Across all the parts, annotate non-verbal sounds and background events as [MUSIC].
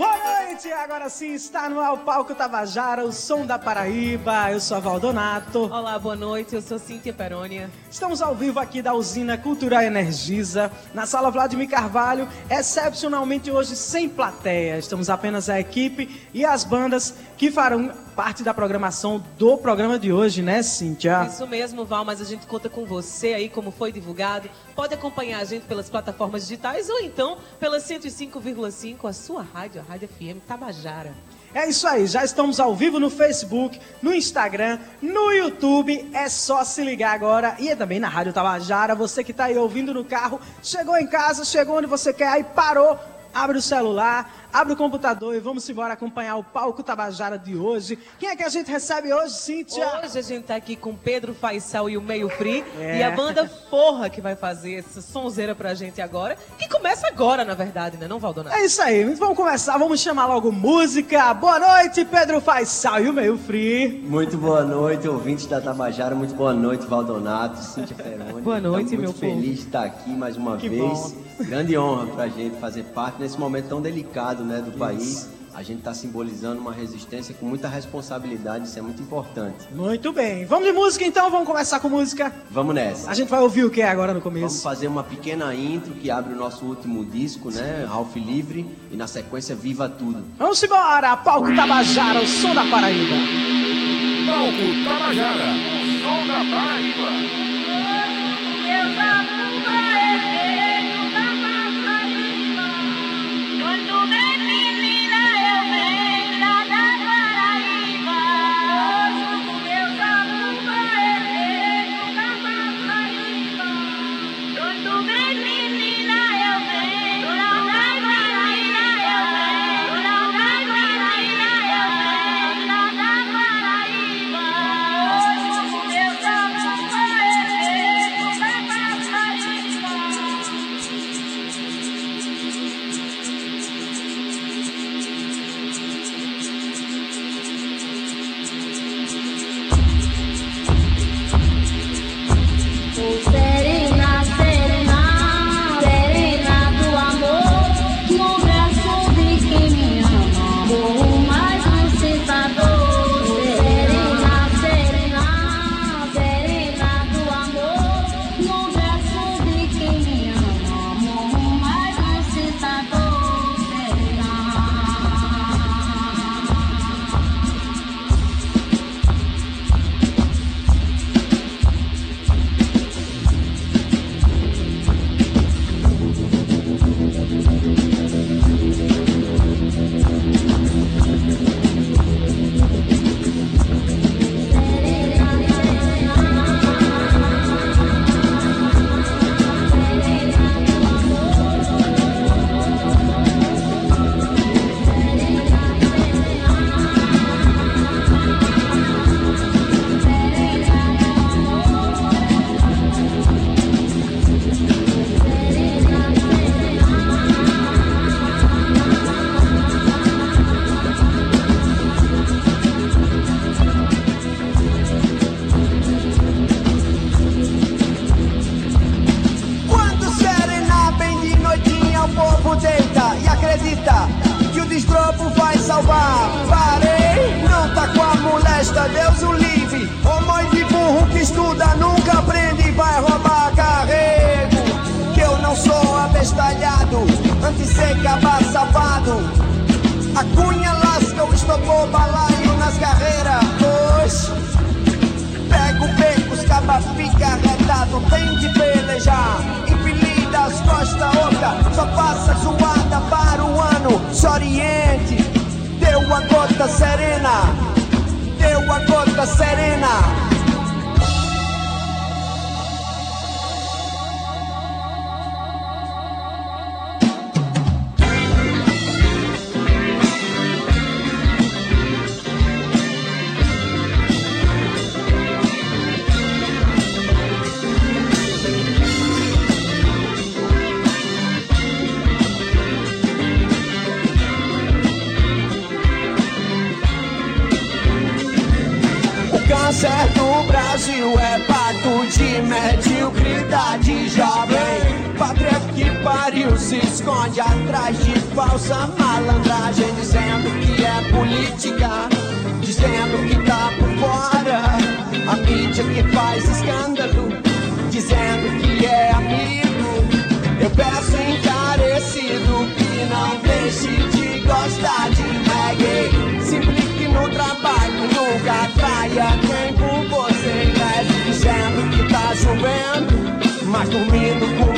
Boa noite, agora sim está no ar o Palco Tabajara, o som da Paraíba. Eu sou a Valdonato. Olá, boa noite, eu sou Cíntia Perônia. Estamos ao vivo aqui da usina Cultural Energisa, na sala Vladimir Carvalho, excepcionalmente hoje sem plateia. Estamos apenas a equipe e as bandas que farão parte da programação do programa de hoje, né, Cíntia? Isso mesmo, Val, mas a gente conta com você aí, como foi divulgado. Pode acompanhar a gente pelas plataformas digitais ou então pela 105,5, a sua rádio, a Rádio FM Tabajara. É isso aí, já estamos ao vivo no Facebook, no Instagram, no YouTube. É só se ligar agora e é também na Rádio Tabajara. Você que está aí ouvindo no carro, chegou em casa, chegou onde você quer, aí parou, abre o celular, abre o computador e vamos embora acompanhar o palco Tabajara de hoje. Quem é que a gente recebe hoje, Cíntia? Hoje a gente tá aqui com Pedro Faisal e o Meio Free É. e a banda Forra que vai fazer essa sonzeira pra gente agora, que começa agora, na verdade, né, não, Valdonato? É isso aí, vamos começar, vamos chamar logo música. Boa noite, Pedro Faisal e o meio free. Muito boa noite, ouvintes da Tabajara. Muito boa noite, Valdonato, Cíntia Feroni. Boa noite, meu muito feliz de estar aqui mais uma Que vez. bom. Grande honra pra gente fazer parte nesse momento tão delicado né, do país. A gente está simbolizando uma resistência com muita responsabilidade, isso é muito importante. Muito bem, vamos de música então, vamos começar com música. Vamos nessa. A gente vai ouvir o que agora no Vamos começo? fazer uma pequena intro que abre o nosso último disco, né? Ralph Livre, e na sequência Viva Tudo. Vamos embora, palco Tabajara, o som da Paraíba. Palco Tabajara, o som da Paraíba. Quando Parei, não tá com a molesta, Deus o livre. Ô mãe de burro que estuda, nunca aprende e vai roubar carrego. Que eu não sou abestalhado, antisseca, safado. A cunha lasca, o estopou balaio nas carreiras. Pois. Pega o beco, os caba fica arretado, tem de pelejar. Empilida as costas, outra, só passa zoada para o ano. Se oriente, deu a gota serena, deu a gota serena. Se esconde atrás de falsa malandragem, dizendo que é política, dizendo que tá por fora. A mídia que faz escândalo, dizendo que é amigo. Eu peço encarecido que não deixe de gostar de reggae. Se implique no trabalho, nunca traia quem por você reze, dizendo que tá chovendo, mas dormindo com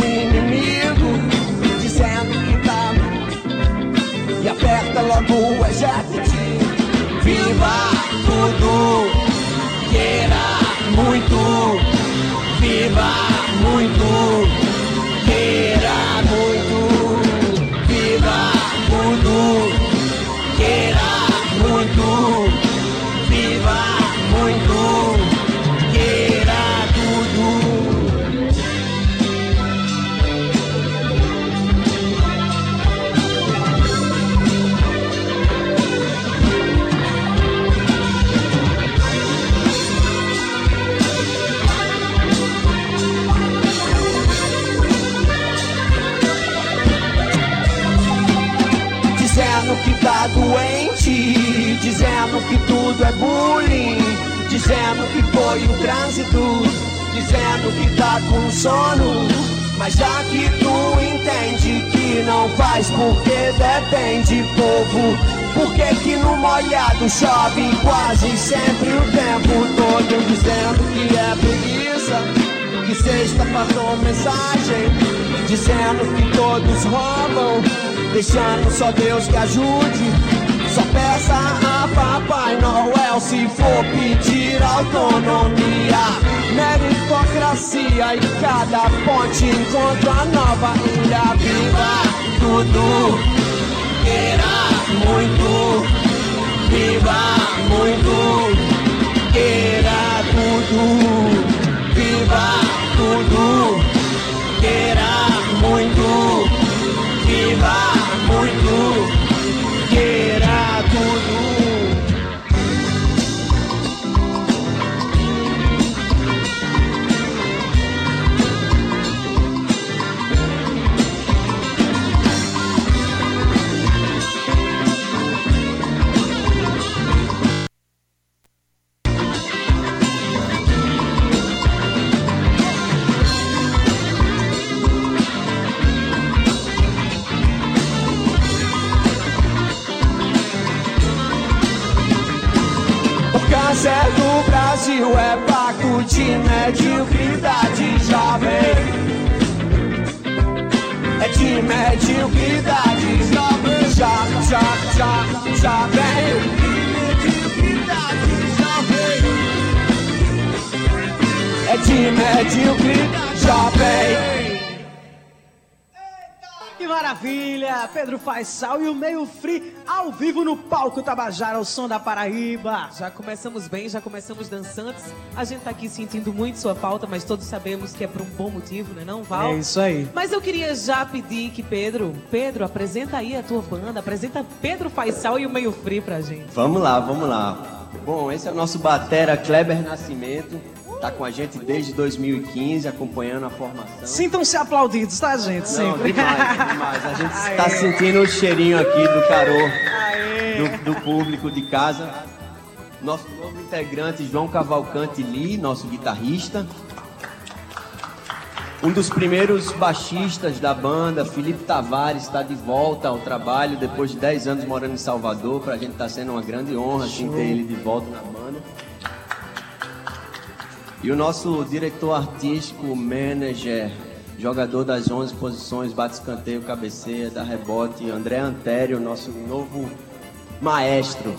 Faisal e o Meio Free ao vivo no palco Tabajara, o som da Paraíba. Já começamos bem, já começamos dançantes. A gente tá aqui sentindo muito sua falta, mas todos sabemos que é por um bom motivo, né não, Val? É isso aí. Mas eu queria já pedir que Pedro, Pedro, apresenta aí a tua banda, apresenta Pedro Faisal e o Meio Free pra gente. Vamos lá, vamos lá. Bom, esse é o nosso batera Kleber Nascimento. Tá com a gente desde 2015, acompanhando a formação. Sintam-se aplaudidos, tá, gente? Não, Sempre. demais, demais. A gente está sentindo o cheirinho aqui do carô do, do público de casa. Nosso novo integrante, João Cavalcante Lee, nosso guitarrista. Um dos primeiros baixistas da banda, Felipe Tavares, está de volta ao trabalho depois de 10 anos morando em Salvador. Pra gente tá sendo uma grande honra assim, ter ele de volta na banda. E o nosso diretor artístico, manager, jogador das 11 posições, bate escanteio, cabeceia, dá rebote, André Antério, nosso novo maestro.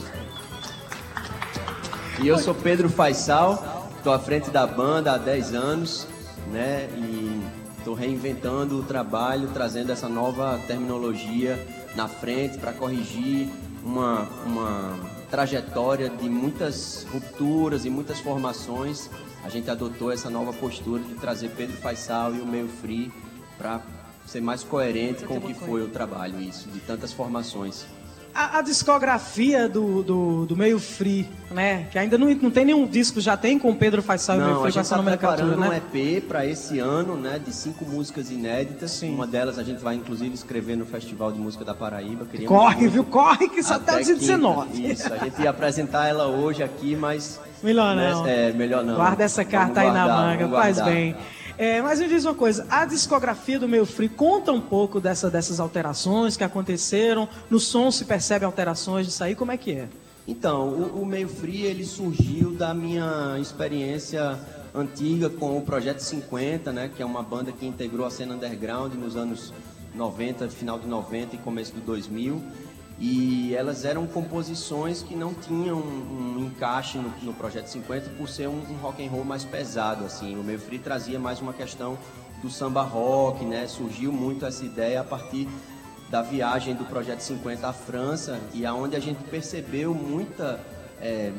E eu sou Pedro Faisal, estou à frente da banda há 10 anos, né? E estou reinventando o trabalho, trazendo essa nova terminologia na frente para corrigir uma, uma trajetória de muitas rupturas e muitas formações. A gente adotou essa nova postura de trazer Pedro Faisal e o Meio Free para ser mais coerente com o que foi o trabalho, isso, de tantas formações. A, a discografia do, do, do Meio Free, né? Que ainda não, não tem nenhum disco, já tem com o Pedro Faisal e o Meio Free está nomenclatura, preparando né? um EP para esse ano, né, de cinco músicas inéditas. Sim. Uma delas a gente vai inclusive escrever no Festival de Música da Paraíba. Queríamos Corre, viu? Corre que só até até quinta. 19. Isso, a gente ia apresentar ela hoje aqui, mas Melhor né, não. É, melhor não. Guarda essa carta aí na manga, faz bem. É, mas me diz uma coisa, a discografia do Meio Free conta um pouco dessa, dessas alterações que aconteceram? No som se percebe alterações disso aí? Como é que é? Então, o, o Meio Free ele surgiu da minha experiência antiga com o Projeto 50, né, que é uma banda que integrou a cena underground nos anos 90, final de 90 e começo do 2000. E elas eram composições que não tinham um, encaixe no, no Projeto 50 por ser um, um rock and roll mais pesado, assim. O Meio Free trazia mais uma questão do samba rock, né? Surgiu muito essa ideia a partir da viagem do Projeto 50 à França e aonde a gente percebeu muita é,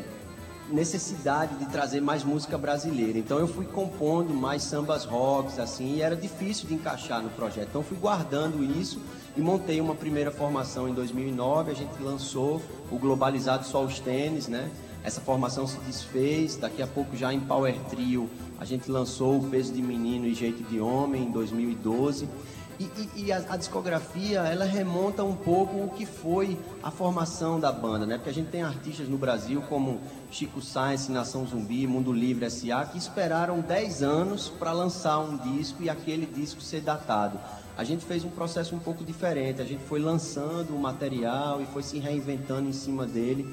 necessidade de trazer mais música brasileira. Então eu fui compondo mais sambas rocks assim e era difícil de encaixar no projeto. Então fui guardando isso e montei uma primeira formação em 2009. A gente lançou o Globalizado Só os Tênis, né? Essa formação se desfez. Daqui a pouco já em Power Trio a gente lançou o Peso de Menino e Jeito de Homem em 2012. E, e- e a, a discografia, ela remonta um pouco o que foi a formação da banda, né? Porque a gente tem artistas no Brasil como Chico Science, Nação Zumbi, Mundo Livre S.A., que esperaram 10 anos para lançar um disco e aquele disco ser datado. A gente fez um processo um pouco diferente, a gente foi lançando o material e foi se reinventando em cima dele.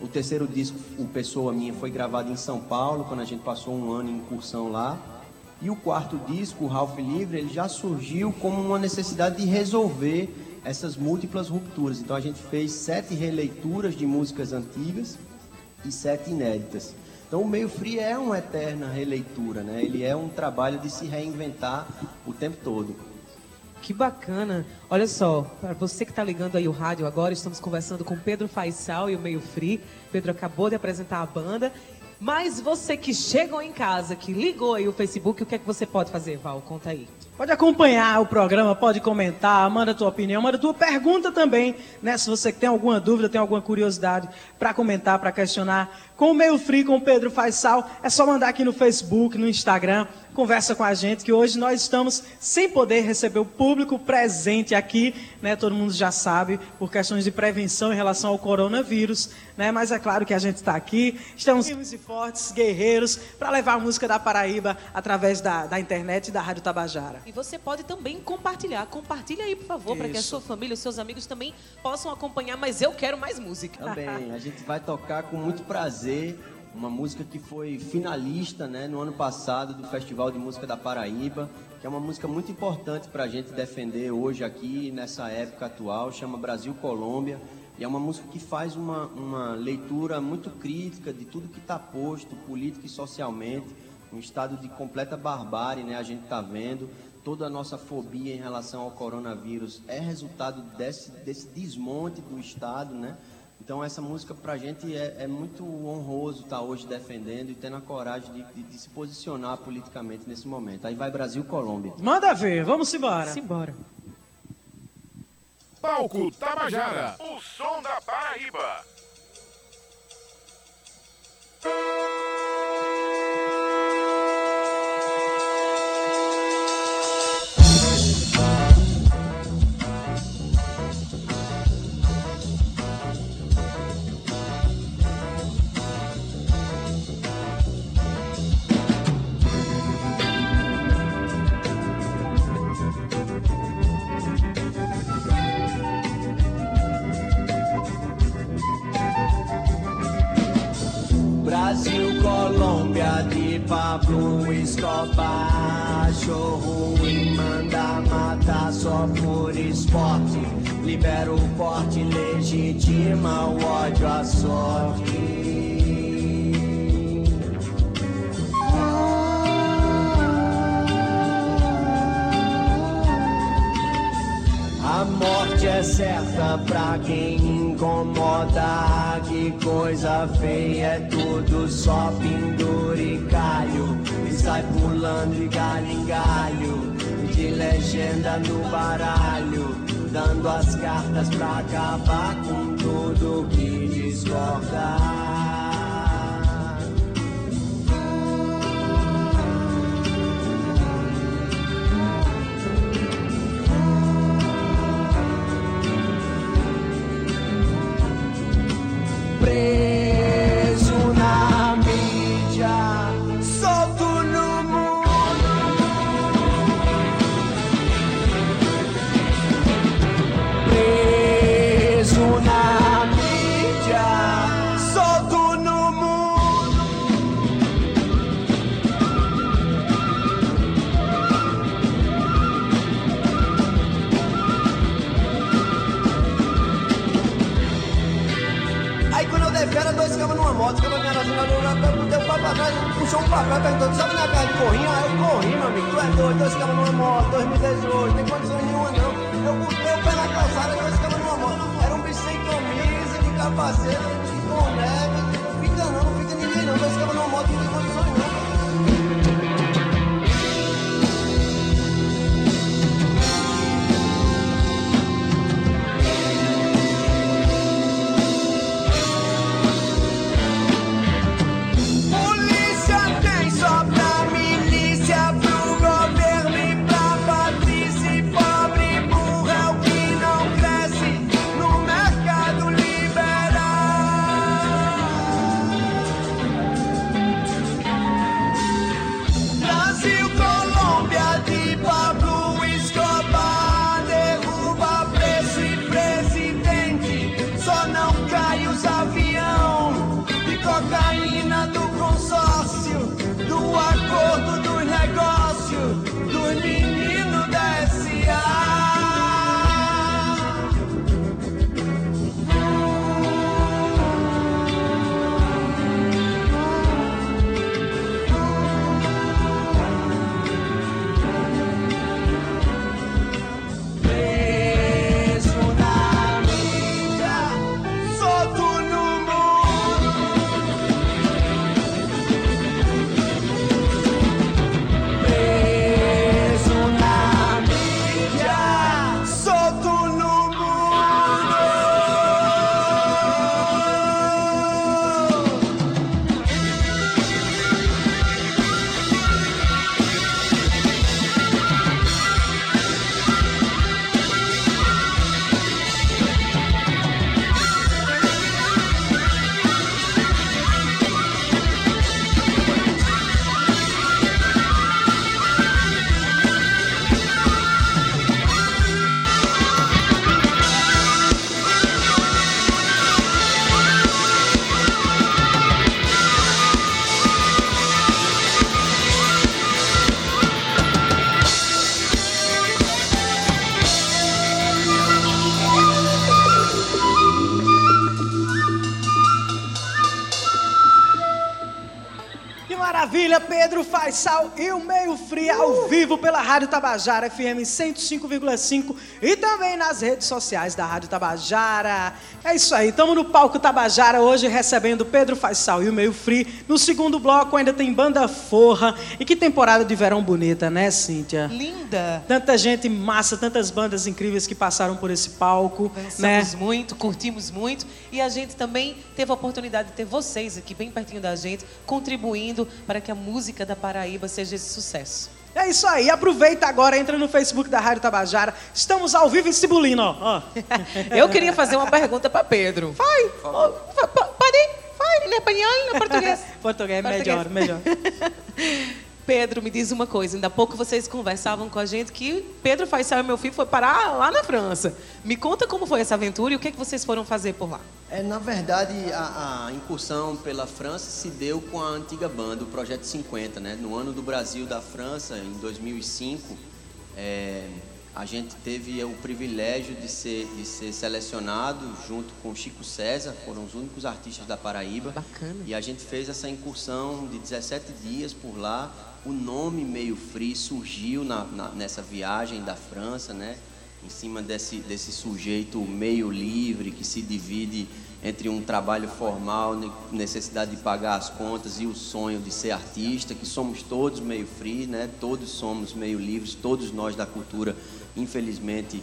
O terceiro disco, o Pessoa Minha, foi gravado em São Paulo, quando a gente passou um ano em incursão lá. E o quarto disco, o Ralph Livre, ele já surgiu como uma necessidade de resolver essas múltiplas rupturas. Então a gente fez sete releituras de músicas antigas e sete inéditas. Então o Meio Free é uma eterna releitura, né? Ele é um trabalho de se reinventar o tempo todo. Que bacana. Olha só, para você que está ligando aí o rádio agora, estamos conversando com Pedro Faisal e o Meio Free. Pedro acabou de apresentar a banda. Mas você que chegou em casa, que ligou aí o Facebook, o que é que você pode fazer, Val? Conta aí. Pode acompanhar o programa, pode comentar, manda tua opinião, manda tua pergunta também, né? Se você tem alguma dúvida, tem alguma curiosidade para comentar, para questionar com o Meio Free, com o Pedro Faisal, é só mandar aqui no Facebook, no Instagram, conversa com a gente, que hoje nós estamos sem poder receber o público presente aqui, né? Todo mundo já sabe, por questões de prevenção em relação ao coronavírus, né? Mas é claro que a gente está aqui, estamos firmes e fortes, guerreiros, para levar a música da Paraíba através da, da internet e da Rádio Tabajara. E você pode também compartilhar. Compartilha aí, por favor, para que a sua família, os seus amigos também possam acompanhar. Mas eu quero mais música. Também, [LAUGHS] a gente vai tocar com muito prazer uma música que foi finalista né, no ano passado do Festival de Música da Paraíba, que é uma música muito importante para a gente defender hoje aqui, nessa época atual, chama Brasil Colômbia. E é uma música que faz uma, uma leitura muito crítica de tudo que está posto, política e socialmente, um estado de completa barbárie, né? A gente está vendo. Toda a nossa fobia em relação ao coronavírus é resultado desse, desse desmonte do Estado, né? Então essa música pra gente é, é muito honroso estar hoje defendendo e tendo a coragem de, de- de se posicionar politicamente nesse momento. Aí vai Brasil Colômbia. Manda ver, vamos embora. Simbora. Palco Tabajara, o som da Paraíba. Show ruim, manda matar só por esporte. Libera o porte, legitima o ódio à sorte. A morte é certa pra quem incomoda. Que coisa feia, é tudo só penduricalho. E sai pulando de galho em galho, de legenda no baralho. Dando as cartas pra acabar com tudo. do que discordar. siempre. Papo atrás, puxou um papel, perguntou, sabe na casa de corrinha? Aí eu corri, meu amigo, tu é doido, dois ficava numa moto, 2018, tem condições nenhuma não. Eu botei o pé na calçada, dois ficava numa moto. Era um bicho sem camisa, de capacete, de boné, não fica não, não fica ninguém não, dois ficava numa moto, Que maravilha, Pedro Faisal e o Meio Frio ao vivo pela Rádio Tabajara FM 105,5 e também nas redes sociais da Rádio Tabajara. É isso aí, estamos no palco Tabajara hoje recebendo Pedro Faisal e o Meio Frio. No segundo bloco ainda tem Banda Forra. E que temporada de verão bonita, né, Cíntia? Linda! Tanta gente massa, tantas bandas incríveis que passaram por esse palco, né? Dançamos muito, curtimos muito e a gente também teve a oportunidade de ter vocês aqui bem pertinho da gente, contribuindo para que a música da Paraíba seja esse sucesso. É isso aí, aproveita agora, entra no Facebook da Rádio Tabajara. Estamos ao vivo em Cibulino, ó. [LAUGHS] Eu queria fazer uma pergunta para Pedro. Vai! Pode ir? Vai, em espanhol ou em português? Português, [LAUGHS] Português. melhor, melhor. [LAUGHS] Pedro, me diz uma coisa. Ainda há pouco vocês conversavam com a gente que Pedro Faisal e meu filho foi parar lá na França. Me conta como foi essa aventura e o que, é que vocês foram fazer por lá. É, na verdade, a, a incursão pela França se deu com a antiga banda, o Projeto 50, né? No ano do Brasil da França, em 2005, é, a gente teve o privilégio de ser, de ser selecionado junto com Chico César, foram os únicos artistas da Paraíba. Bacana. E a gente fez essa incursão de 17 dias por lá. O nome Meio Free surgiu na, na- nessa viagem da França, né? Em cima desse, desse sujeito meio livre que se divide entre um trabalho formal, ne- necessidade de pagar as contas e o sonho de ser artista, que somos todos meio free, né? Todos somos meio livres, todos nós da cultura, infelizmente,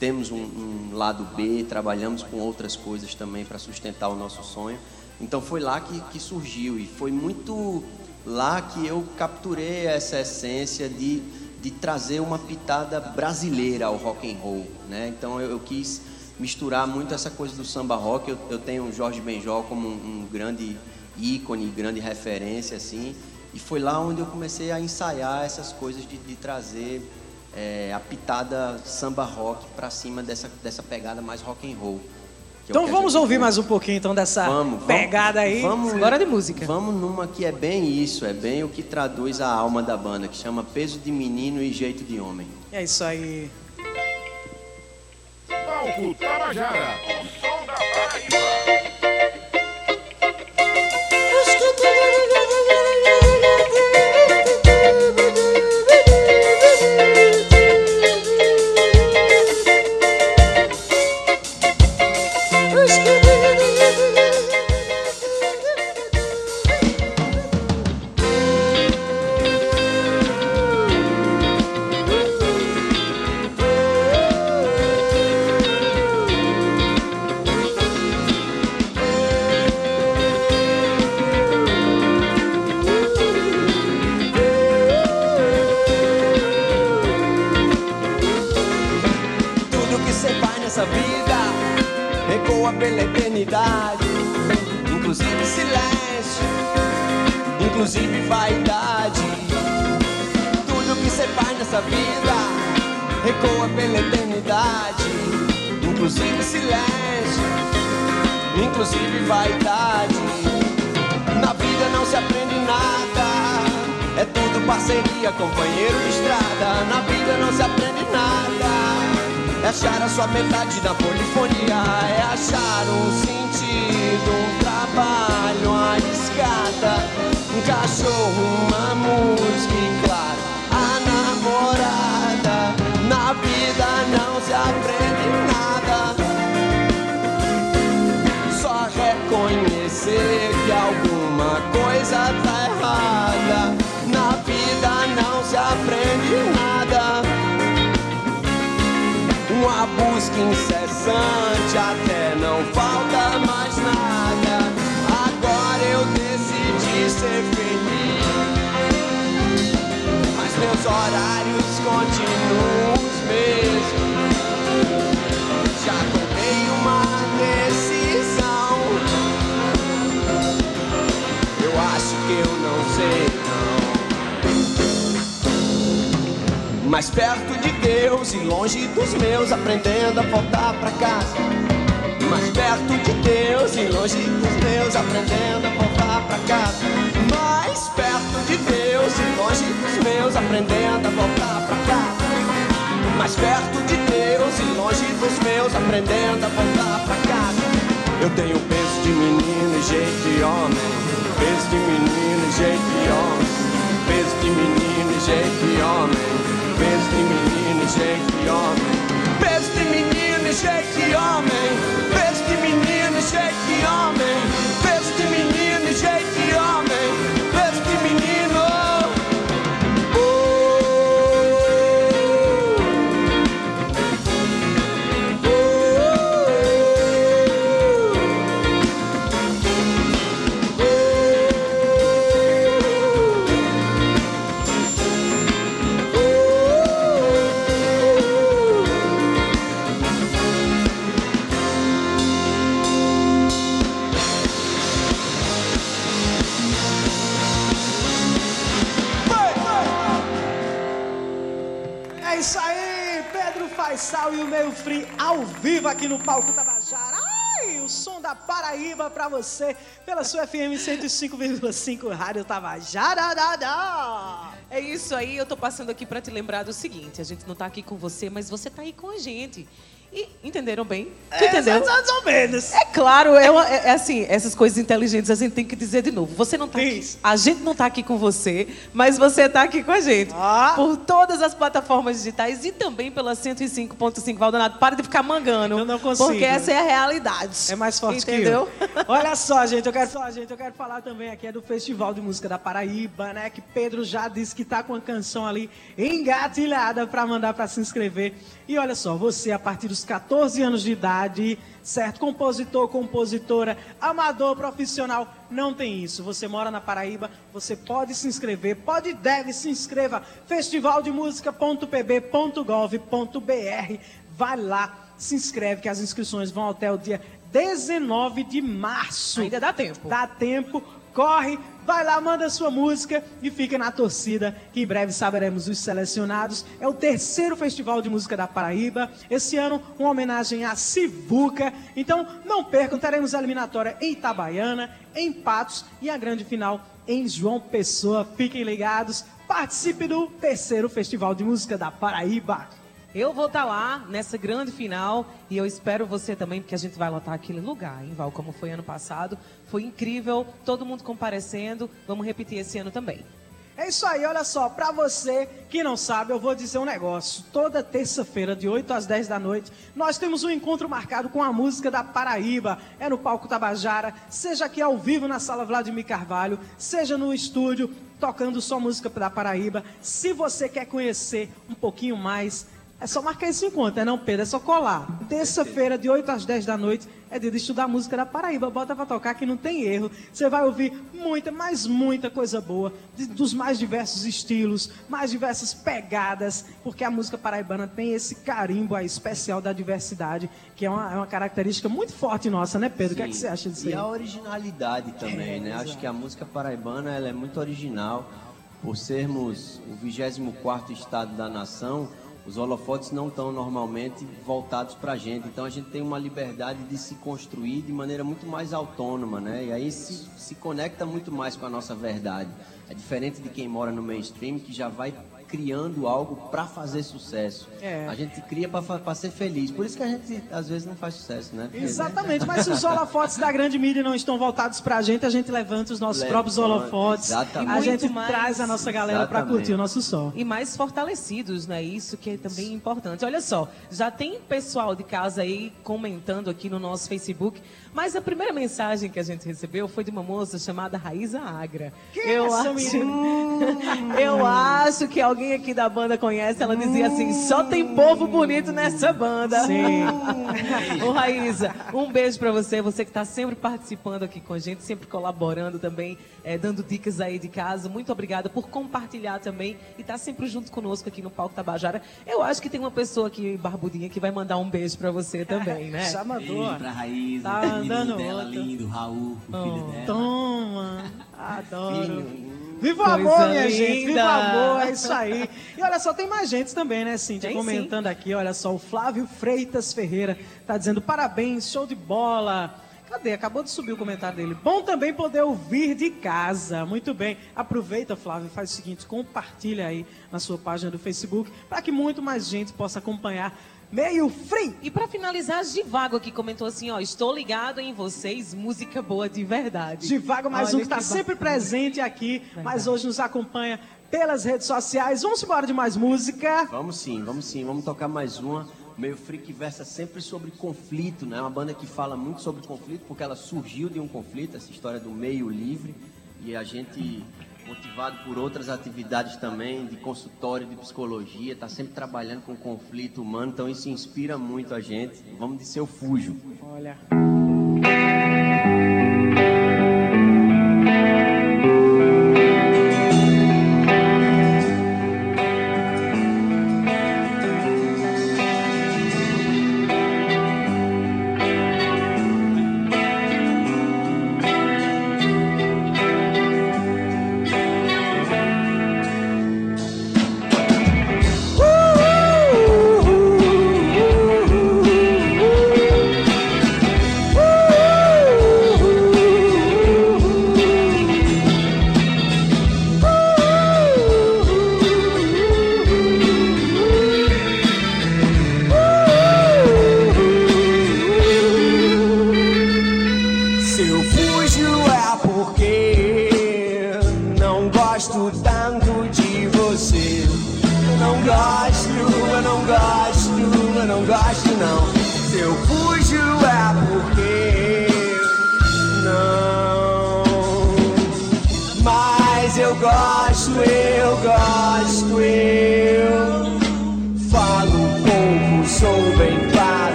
temos um, um lado B, trabalhamos com outras coisas também para sustentar o nosso sonho. Então foi lá que, que surgiu e foi muito lá que eu capturei essa essência de, de trazer uma pitada brasileira ao rock and roll, né? Então eu, eu quis misturar muito essa coisa do samba rock. Eu, eu tenho o Jorge Benjol como um, um grande ícone, grande referência assim. E foi lá onde eu comecei a ensaiar essas coisas de, de trazer é, a pitada samba rock para cima dessa, dessa pegada mais rock and roll. É Então vamos ouvir mais um pouquinho então dessa Vamos, vamos, pegada aí. Vamos, Bora de música. Vamos numa que é bem isso, é bem o que traduz a alma da banda, que chama Peso de Menino e Jeito de Homem. É isso aí. Palco Tabajara, Sua metade na polifonia. É achar um sentido, um trabalho, uma escada. Um cachorro, uma música e claro, a namorada. Na vida não se aprende incessante até não falta Mais perto de Deus e longe dos meus, aprendendo a voltar pra casa. Mais perto de Deus e longe dos meus, aprendendo a voltar pra casa. Mais perto de Deus e longe dos meus, aprendendo a voltar pra casa. Mais perto de Deus e longe dos meus, aprendendo a voltar pra casa. Eu tenho peso de menino e jeito de homem. Peso de menino e jeito de homem. Peso de menino e jeito de homem. Peso de menino e jeito de homem. Peso de menino e jeito de homem. Peso de menino e jeito de homem. Aqui no Palco Tabajara. Ai, o som da Paraíba pra você pela sua FM 105,5 Rádio Tabajara. Da, da. É isso aí, eu tô passando aqui para te lembrar do seguinte: a gente não tá aqui com você, mas você tá aí com a gente. E entenderam bem? Tu entendeu? Mais ou menos. É claro, é, uma- é- é assim, essas coisas inteligentes a gente tem que dizer de novo. Você não tá aqui, a gente não tá aqui com você, mas você tá aqui com a gente. Ah. Por todas as plataformas digitais e também pela 105.5 Valdonato. Para de ficar mangando. Eu não consigo. Porque essa é a realidade. É mais forte Entendeu? que eu. [LAUGHS] Olha só, gente, eu quero falar, gente, eu quero falar também aqui é do Festival de Música da Paraíba, né? Que Pedro já disse que tá com a canção ali engatilhada para mandar para se inscrever. E olha só, você a partir dos 14 anos de idade, certo? Compositor, compositora, amador, profissional, não tem isso. Você mora na Paraíba, você pode se inscrever, pode e deve se inscreva. festivaldemusica.pb.gov.br. Vai lá, se inscreve que as inscrições vão até o dia 19 de março. Ainda dá tempo. Dá tempo, corre, vai lá, manda sua música e fica na torcida, que em breve saberemos os selecionados. É o terceiro Festival de Música da Paraíba. Esse ano, uma homenagem a Sivuca. Então, não percam, teremos a eliminatória em Itabaiana, em Patos e a grande final em João Pessoa. Fiquem ligados, participe do terceiro Festival de Música da Paraíba. Eu vou estar lá nessa grande final e eu espero você também, porque a gente vai lotar aquele lugar, hein, Val? Como foi ano passado. Foi incrível, todo mundo comparecendo. Vamos repetir esse ano também. É isso aí, olha só, pra você que não sabe, eu vou dizer um negócio. Toda terça-feira, de 8 às 10 da noite, nós temos um encontro marcado com a música da Paraíba. É no Palco Tabajara, seja aqui ao vivo na Sala Vladimir Carvalho, seja no estúdio, tocando só música da Paraíba. Se você quer conhecer um pouquinho mais, é só marcar esse encontro, é não, Pedro? É só colar. Terça-feira, de 8 às 10 da noite, é dia de estudar música da Paraíba. Bota pra tocar que não tem erro. Você vai ouvir muita, mas muita coisa boa, de- dos mais diversos estilos, mais diversas pegadas, porque a música paraibana tem esse carimbo aí especial da diversidade, que é uma, é uma característica muito forte nossa, né, Pedro? O que é que Sim. você acha disso E aí? a originalidade também, É, né? Acho exato. que a música paraibana ela é muito original. Por sermos o 24º estado da nação, os holofotes não estão normalmente voltados para a gente. Então a gente tem uma liberdade de se construir de maneira muito mais autônoma, né? E aí se, se conecta muito mais com a nossa verdade. É diferente de quem mora no mainstream que já vai criando algo para fazer sucesso. É. A gente cria para ser feliz. Por isso que a gente às vezes não faz sucesso, né? Porque- Exatamente, mas se os holofotes da grande mídia não estão voltados pra gente, a gente levanta os nossos Levanta, próprios holofotes. exatamente. A E gente mais. traz a nossa galera pra Exatamente. curtir o nosso som. E mais fortalecidos, né? Isso que é também importante. Olha só, já tem pessoal de casa aí comentando aqui no nosso Facebook, mas a primeira mensagem que a gente recebeu foi de uma moça chamada Raíza Agra. Quem é essa Eu acho que alguém aqui da banda conhece. Ela dizia assim: só tem povo bonito nessa banda. Sim. [LAUGHS] Ô Raíza, um beijo pra você, você que tá sempre participando aqui com a gente, sempre colaborando também, eh, dando dicas aí de casa. Muito obrigada por compartilhar também e estar sempre junto conosco aqui no Palco Tabajara. Eu acho que tem uma pessoa aqui, barbudinha, que vai mandar um beijo pra você também, né? [LAUGHS] Já mandou. Beijo pra Raíza, Tá o menino andando dela outro. lindo, Raul, o filho dela. Toma! Adoro. Viva o Coisa amor, minha gente! Viva o linda. amor, é isso aí. E olha só, tem mais gente também, né, Cíntia? Tem Comentando aqui, olha só, o Flávio Freitas Ferreira tá dizendo parabéns, show de bola. Cadê? Acabou de subir o comentário dele. Bom também poder ouvir de casa. Muito bem. Aproveita, Flávio, faz o seguinte, compartilha aí na sua página do Facebook para que muito mais gente possa acompanhar Meio Free. E pra finalizar, Givago aqui comentou assim, ó, estou ligado em vocês, música boa de verdade. Divago mais Olha um que está que sempre presente aqui, mas hoje nos acompanha pelas redes sociais. Vamos embora de mais música. Vamos sim, vamos sim, vamos tocar mais uma. Meio Freak versa sempre sobre conflito, né? É uma banda que fala muito sobre conflito, porque ela surgiu de um conflito, essa história do meio livre. E a gente, motivado por outras atividades também, de consultório, de psicologia, está sempre trabalhando com conflito humano, então isso inspira muito a gente. Vamos de seu fujo. Olha.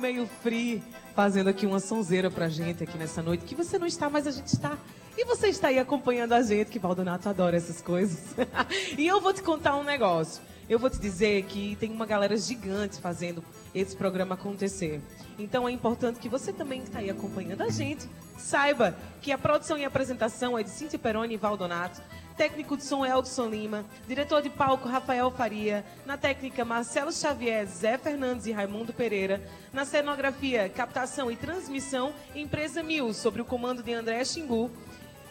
Meio Free fazendo aqui uma sonzeira pra gente aqui nessa noite, que você não está, mas a gente está. E você está aí acompanhando a gente, que Valdonato adora essas coisas. [LAUGHS] e eu vou te contar um negócio. Eu vou te dizer que tem uma galera gigante fazendo esse programa acontecer. Então é importante que você também que está aí acompanhando a gente saiba que a produção e apresentação é de Cíntia Peroni e Valdonato. Técnico de som Elton Lima, diretor de palco Rafael Faria, na técnica Marcelo Xavier, Zé Fernandes e Raimundo Pereira, na cenografia, captação e transmissão, Empresa Mil, sobre o comando de André Xingu.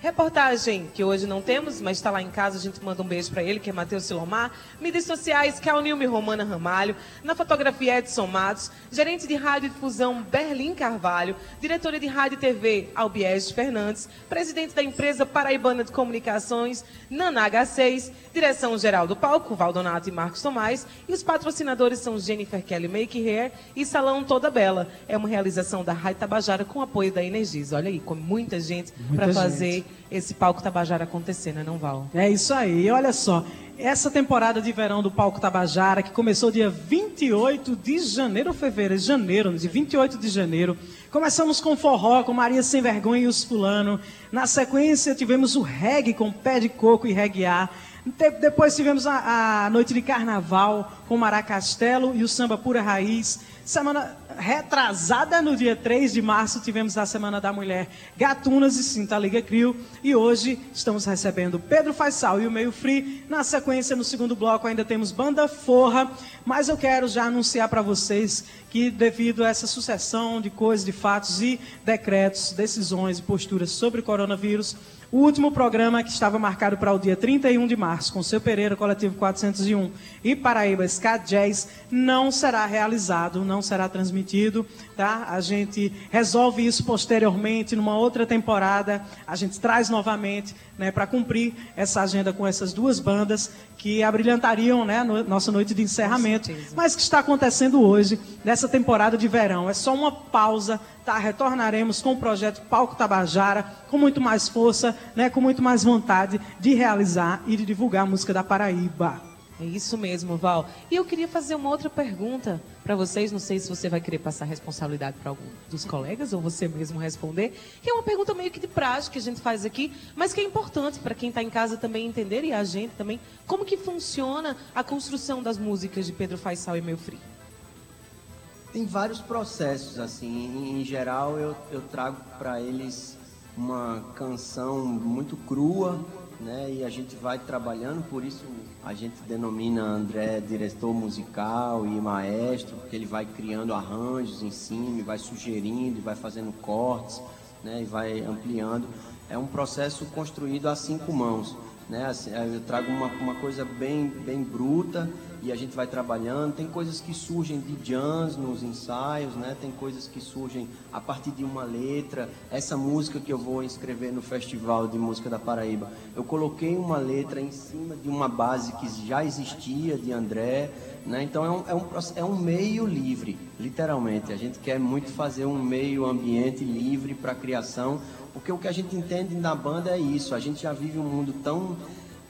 Reportagem, que hoje não temos, mas está lá em casa, a gente manda um beijo para ele, que é Matheus Silomar. Mídias sociais, Calnilme Romana Ramalho. Na fotografia, Edson Matos. Gerente de rádio e difusão, Berlim Carvalho. Diretora de rádio e TV, Albiés Fernandes. Presidente da empresa Paraibana de Comunicações, Nana H6. Direção geral do palco, Valdonato e Marcos Tomás. E os patrocinadores são Jennifer Kelly Make Hair e Salão Toda Bela. É uma realização da Rádio Tabajara com apoio da Energisa. Olha aí, com muita gente para fazer esse palco Tabajara acontecer, né, não, Val? É isso aí. Olha só, essa temporada de verão do Palco Tabajara, que começou dia 28 de janeiro fevereiro? Janeiro, de 28 de janeiro. Começamos com forró, com Maria Sem Vergonha e os Fulano. Na sequência, tivemos o reggae com Pé de Coco e Reggae depois tivemos a, a noite de carnaval com o Mará Castelo e o Samba Pura Raiz. Semana retrasada, no dia 3 de março, tivemos a Semana da Mulher Gatunas e Cinta Liga Crio. E hoje estamos recebendo Pedro Faisal e o Meio Free. Na sequência, no segundo bloco, ainda temos Banda Forra. Mas eu quero já anunciar para vocês que, devido a essa sucessão de coisas, de fatos e decretos, decisões e posturas sobre o coronavírus, o último programa que estava marcado para o dia 31 de março, com seu Pereira, Coletivo 401 e Paraíba Ska Jazz, não será realizado, não será transmitido, tá? A gente resolve isso posteriormente, numa outra temporada, a gente traz novamente, né, para cumprir essa agenda com essas duas bandas que abrilhantariam, né, no- nossa noite de encerramento, mas que está acontecendo hoje, nessa temporada de verão. É só uma pausa, tá? Retornaremos com o projeto Palco Tabajara, com muito mais força, né? com muito mais vontade de realizar e de divulgar a música da Paraíba. É isso mesmo, Val. E eu queria fazer uma outra pergunta para vocês. Não sei se você vai querer passar responsabilidade para algum dos colegas ou você mesmo responder. Que é uma pergunta meio que de prática que a gente faz aqui, mas que é importante para quem está em casa também entender e a gente também. Como que funciona a construção das músicas de Pedro Faisal e Meu Free? Tem vários processos, assim. Em geral, eu, eu trago para eles uma canção muito crua, né? E a gente vai trabalhando, por isso a gente denomina André diretor musical e maestro, porque ele vai criando arranjos em cima, vai sugerindo, vai fazendo cortes, né? E vai ampliando. É um processo construído a cinco mãos, né? Assim, eu trago uma, uma coisa bem, bem bruta e a gente vai trabalhando. Tem coisas que surgem de jams nos ensaios, né? Tem coisas que surgem a partir de uma letra. Essa música que eu vou escrever no Festival de Música da Paraíba, eu coloquei uma letra em cima de uma base que já existia de André, né? Então é um, é um, é um meio livre, literalmente. A gente quer muito fazer um meio ambiente livre para criação, porque o que a gente entende na banda é isso. A gente já vive um mundo tão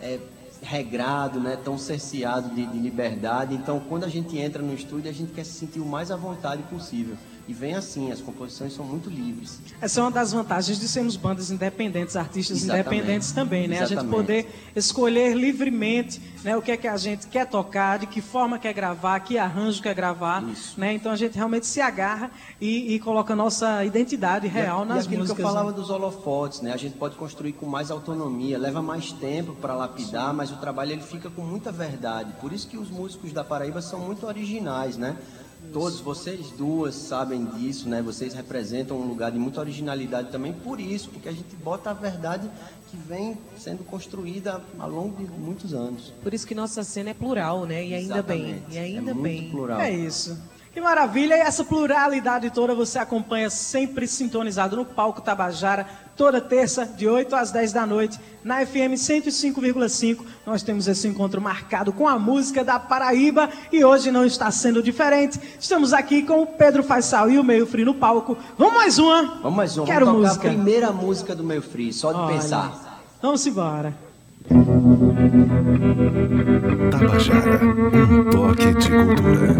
é, regrado, né, tão cerceado de, de liberdade. Então, quando a gente entra no estúdio, a gente quer se sentir o mais à vontade possível. E vem assim, as composições são muito livres. Essa é uma das vantagens de sermos bandas independentes, artistas Exatamente. independentes também, né? A gente Exatamente. poder escolher livremente né, o que é que a gente quer tocar, de que forma quer gravar, que arranjo quer gravar. Isso. Né? Então a gente realmente se agarra e, e coloca a nossa identidade real e, nas e aquilo músicas. que eu falava né? dos holofotes, né? A gente pode construir com mais autonomia, leva mais tempo para lapidar, mas o trabalho ele fica com muita verdade. Por isso que os músicos da Paraíba são muito originais, né? Todos vocês duas sabem disso, né? Vocês representam um lugar de muita originalidade também por isso, porque a gente bota a verdade que vem sendo construída ao longo de muitos anos. Por isso que nossa cena é plural, né? E ainda bem. Exatamente. E ainda é muito bem. plural. É isso. Que maravilha! E essa pluralidade toda você acompanha sempre sintonizado no Palco Tabajara, toda terça, de 8 às 10 da noite, na FM 105,5. Nós temos esse encontro marcado com a música da Paraíba e hoje não está sendo diferente. Estamos aqui com o Pedro Faisal e o Meio Frio no palco. Vamos mais uma? Vamos mais um, Quero vamos tocar música. a primeira música do Meio Free, só de Olha. pensar. Vamos embora. Tabajara, um toque de cultura.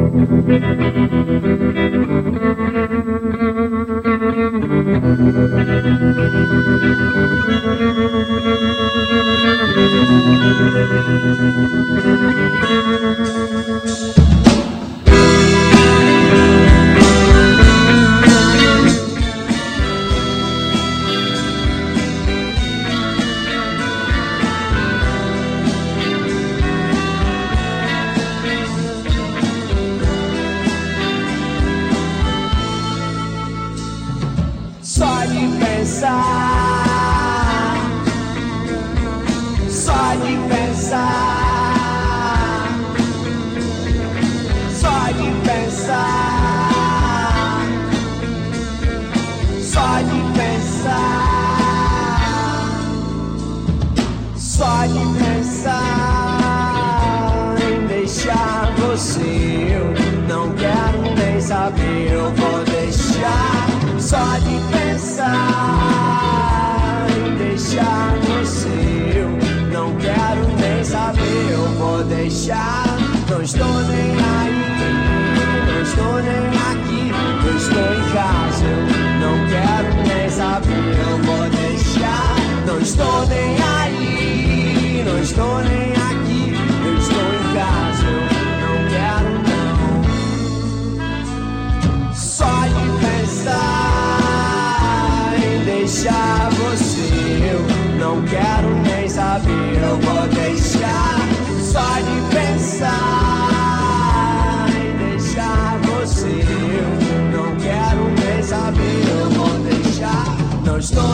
stars.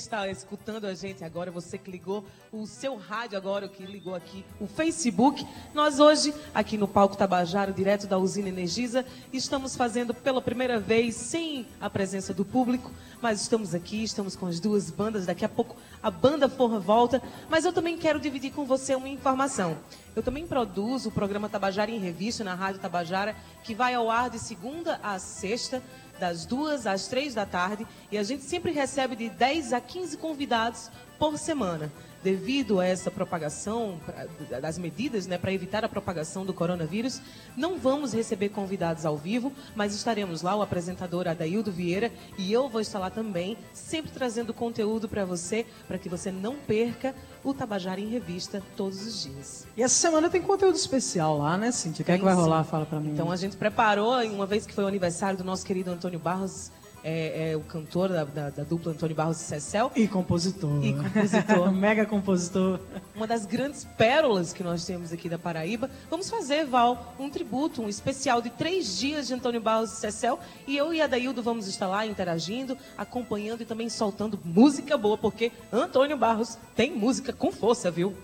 Que está escutando a gente agora, você que ligou o seu rádio agora, que ligou aqui o Facebook, nós hoje, aqui no Palco Tabajaro, direto da usina Energisa, estamos fazendo pela primeira vez, sem a presença do público, mas estamos aqui, estamos com as duas bandas, daqui a pouco a banda Forra volta, mas eu também quero dividir com você uma informação. Eu também produzo o programa Tabajara em Revista na Rádio Tabajara, que vai ao ar de segunda a sexta, das duas às três da tarde, e a gente sempre recebe de 10 a 15 convidados por semana. Devido a essa propagação, pra- das medidas né, para evitar a propagação do coronavírus, não vamos receber convidados ao vivo, mas estaremos lá, o apresentador Adaildo Vieira, e eu vou estar lá também, sempre trazendo conteúdo para você, para que você não perca o Tabajara em Revista todos os dias. E essa semana tem conteúdo especial lá, né, Cintia? O que é que vai rolar? Fala pra mim. Então a gente preparou, uma vez que foi o aniversário do nosso querido Antônio Barros, é, é o cantor da, da- da dupla Antônio Barros e Cecel, E compositor. E compositor. [LAUGHS] Mega compositor. uma das grandes pérolas que nós temos aqui da Paraíba. Vamos fazer, Val, um tributo, um especial de três dias de Antônio Barros e Cecel. E eu e a Daildo vamos estar lá interagindo, acompanhando e também soltando música boa, porque Antônio Barros tem música com força, viu?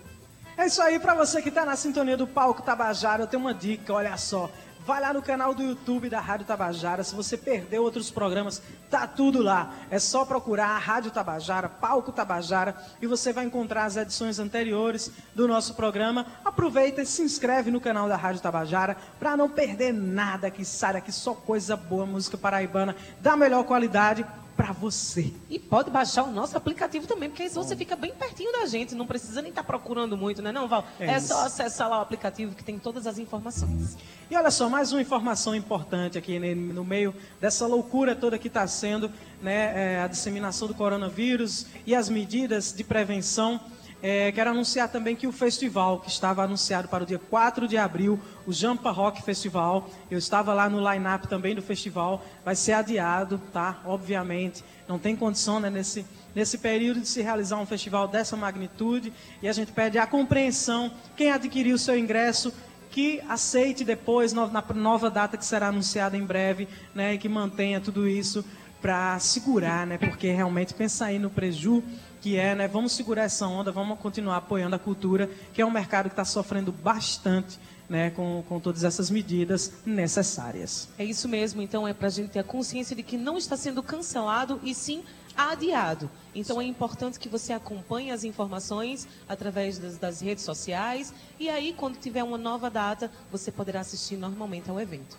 É isso aí, pra você que tá na sintonia do Palco Tabajara, eu tenho uma dica, olha só. Vai lá no canal do YouTube da Rádio Tabajara. Se você perdeu outros programas, tá tudo lá. É só procurar a Rádio Tabajara, Palco Tabajara, e você vai encontrar as edições anteriores do nosso programa. Aproveita e se inscreve no canal da Rádio Tabajara para não perder nada que sai daqui, só coisa boa, música paraibana da melhor qualidade para você. E pode baixar o nosso aplicativo também, porque aí você fica bem pertinho da gente, não precisa nem estar procurando muito, né não, Val? É É, só acessar lá o aplicativo que tem todas as informações. E olha só, mais uma informação importante aqui né, no meio dessa loucura toda que está sendo né, é, a disseminação do coronavírus e as medidas de prevenção. É, quero anunciar também que o festival, que estava anunciado para o dia 4 de abril, o Jampa Rock Festival, eu estava lá no line-up também do festival, vai ser adiado, tá? Obviamente, não tem condição né, nesse, nesse período de se realizar um festival dessa magnitude e a gente pede a compreensão. Quem adquiriu o seu ingresso, que aceite depois, na nova data que será anunciada em breve, né, e que mantenha tudo isso para segurar, né, porque realmente pensa aí no preju que é, né, vamos segurar essa onda, vamos continuar apoiando a cultura, que é um mercado que está sofrendo bastante, né, com, com todas essas medidas necessárias. É isso mesmo, então é para a gente ter a consciência de que não está sendo cancelado e sim adiado. Então é importante que você acompanhe as informações através das, das redes sociais e aí, quando tiver uma nova data, você poderá assistir normalmente ao evento.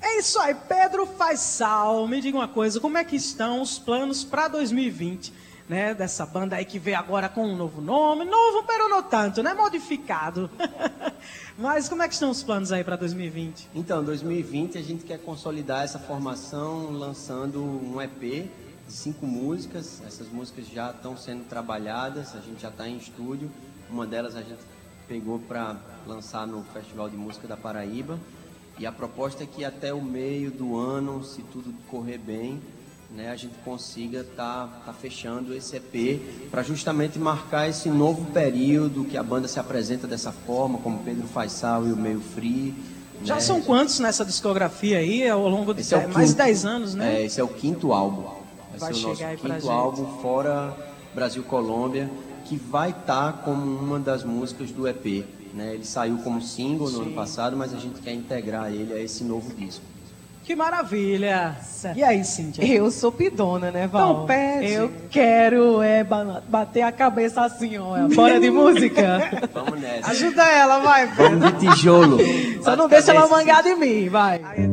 É isso aí, Pedro Faisal. Me diga uma coisa, como é que estão os planos para 2020? Né, dessa banda aí que veio agora com um novo nome, novo, pero não tanto, né? Modificado. [LAUGHS] Mas como é que estão os planos aí para 2020? Então, 2020 a gente quer consolidar essa formação lançando um EP de cinco músicas. Essas músicas já estão sendo trabalhadas, a gente já está em estúdio. Uma delas a gente pegou para lançar no Festival de Música da Paraíba. E a proposta é que até o meio do ano, se tudo correr bem, né, a gente consiga estar tá, tá fechando esse EP para justamente marcar esse novo período que a banda se apresenta dessa forma, como Pedro Faisal e o Meio Free. Já né? são quantos nessa discografia aí, ao longo de Esse é dez- mais de quinto. 10 anos, né? É, esse é o quinto álbum. Vai Vai, ser o nosso quinto álbum fora Brasil Colômbia, que vai estar como uma das músicas do EP. Né? Ele saiu como single no ano passado, mas a gente quer integrar ele a esse novo disco. Que maravilha! E aí, Cíntia? Eu sou pidona, né, Val? Então pede. Eu quero é, ba- bater a cabeça assim, ó. Fora de música. [LAUGHS] Vamos nessa. Ajuda ela, vai. Vamos de tijolo. Só não deixa ela mangar de mim, vai. Aí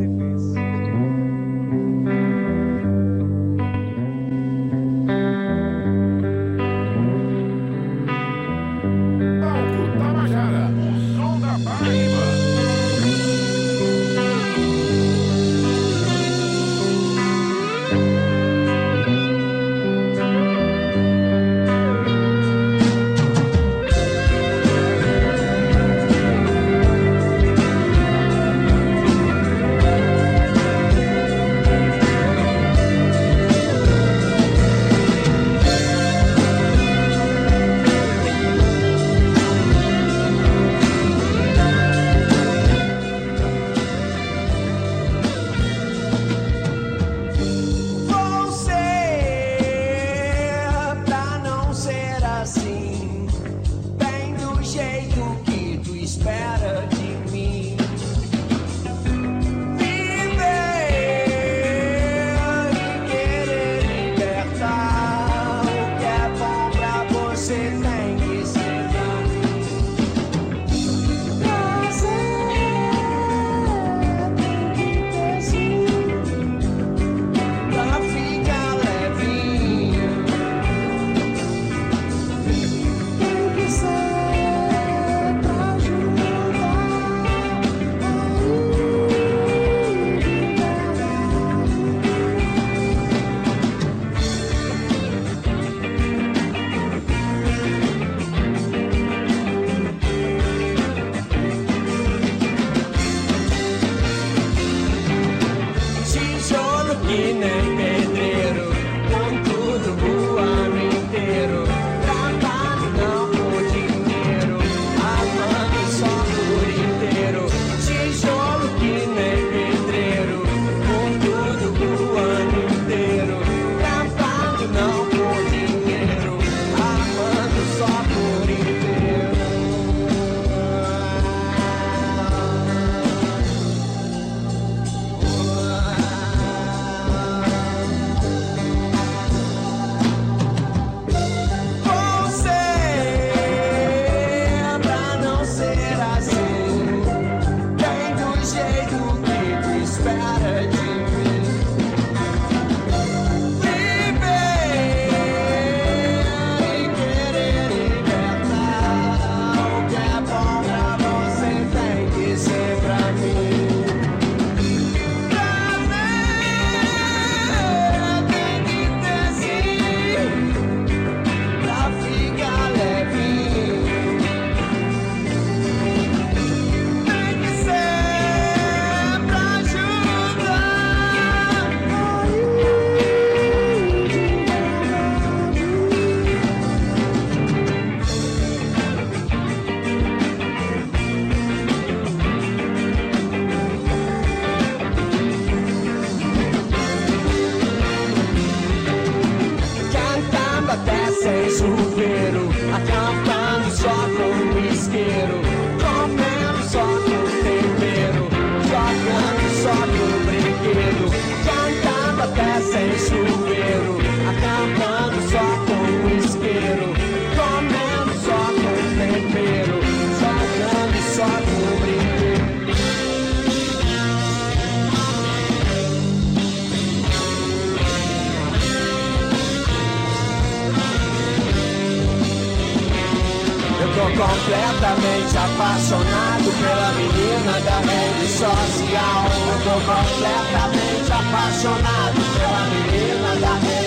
Eu tô completamente apaixonado pela menina da rede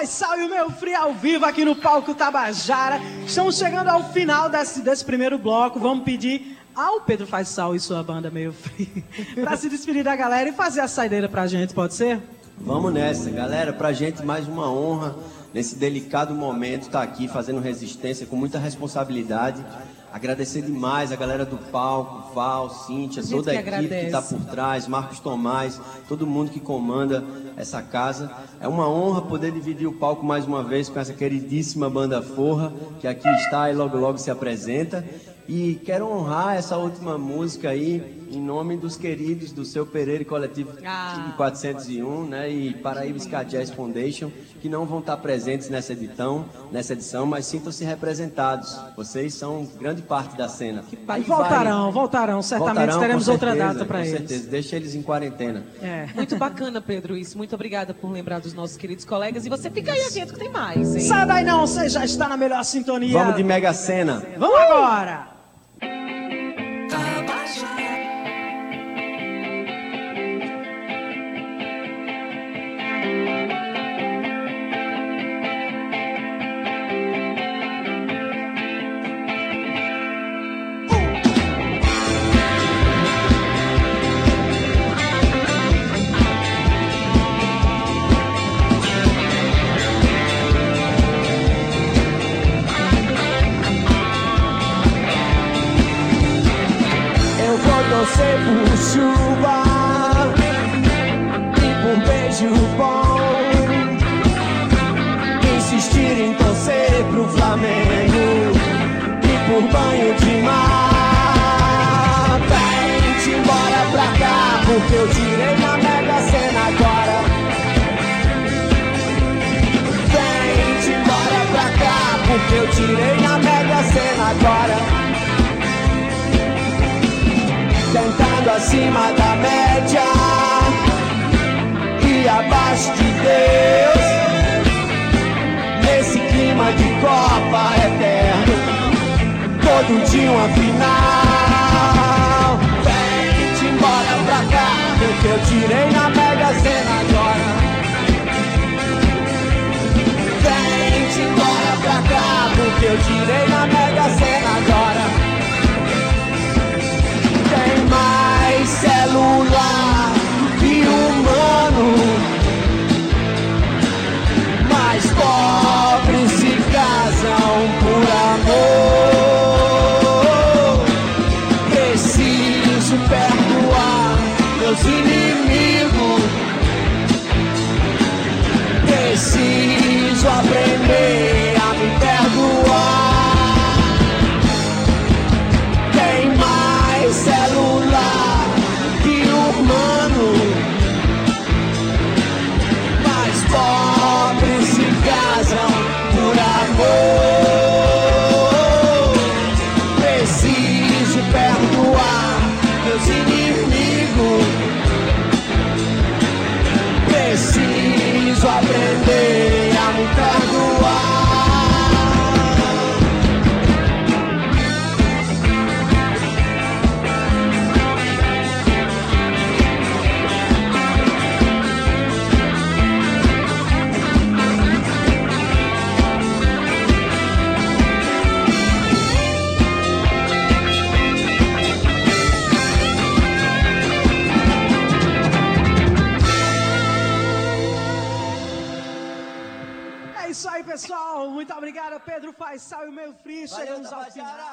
Pedro Faisal e o meu Free ao vivo aqui no palco Tabajara. Estamos chegando ao final desse, desse primeiro bloco. Vamos pedir ao Pedro Faisal e sua banda Meio Free [LAUGHS] para se despedir da galera e fazer a saideira pra gente, pode ser? Vamos nessa, galera. Pra gente, mais uma honra nesse delicado momento estar aqui fazendo resistência com muita responsabilidade. Agradecer demais a galera do palco, Val, Cíntia, toda a equipe que está agradece. por trás, Marcos Tomás, todo mundo que comanda essa casa. É uma honra poder dividir o palco mais uma vez com essa queridíssima banda Forra, que aqui está e logo logo se apresenta. E quero honrar essa última música aí em nome dos queridos do seu Pereira e Coletivo Ah. 401, né, e Paraíba Jazz Foundation, que não vão estar presentes nessa edição, nessa edição, mas sintam-se representados. Vocês são grande parte da cena. Aí voltarão, vai- voltarão. Certamente voltarão, teremos com outra certeza, data para com eles. certeza. Deixa eles em quarentena. É. Muito bacana, Pedro, isso. Muito obrigada por lembrar dos nossos queridos colegas. E você fica aí atento que tem mais, hein? Sai daí não, você já está na melhor sintonia. Vamos de Mega Sena. Vamos agora! De Copa eterno, todo dia uma final. Vem-te embora pra cá, porque eu tirei na Mega Sena agora. Vem-te embora pra cá, porque eu tirei na Mega Sena agora tem mais celular Hey. E o meio frio. Chegamos ao final.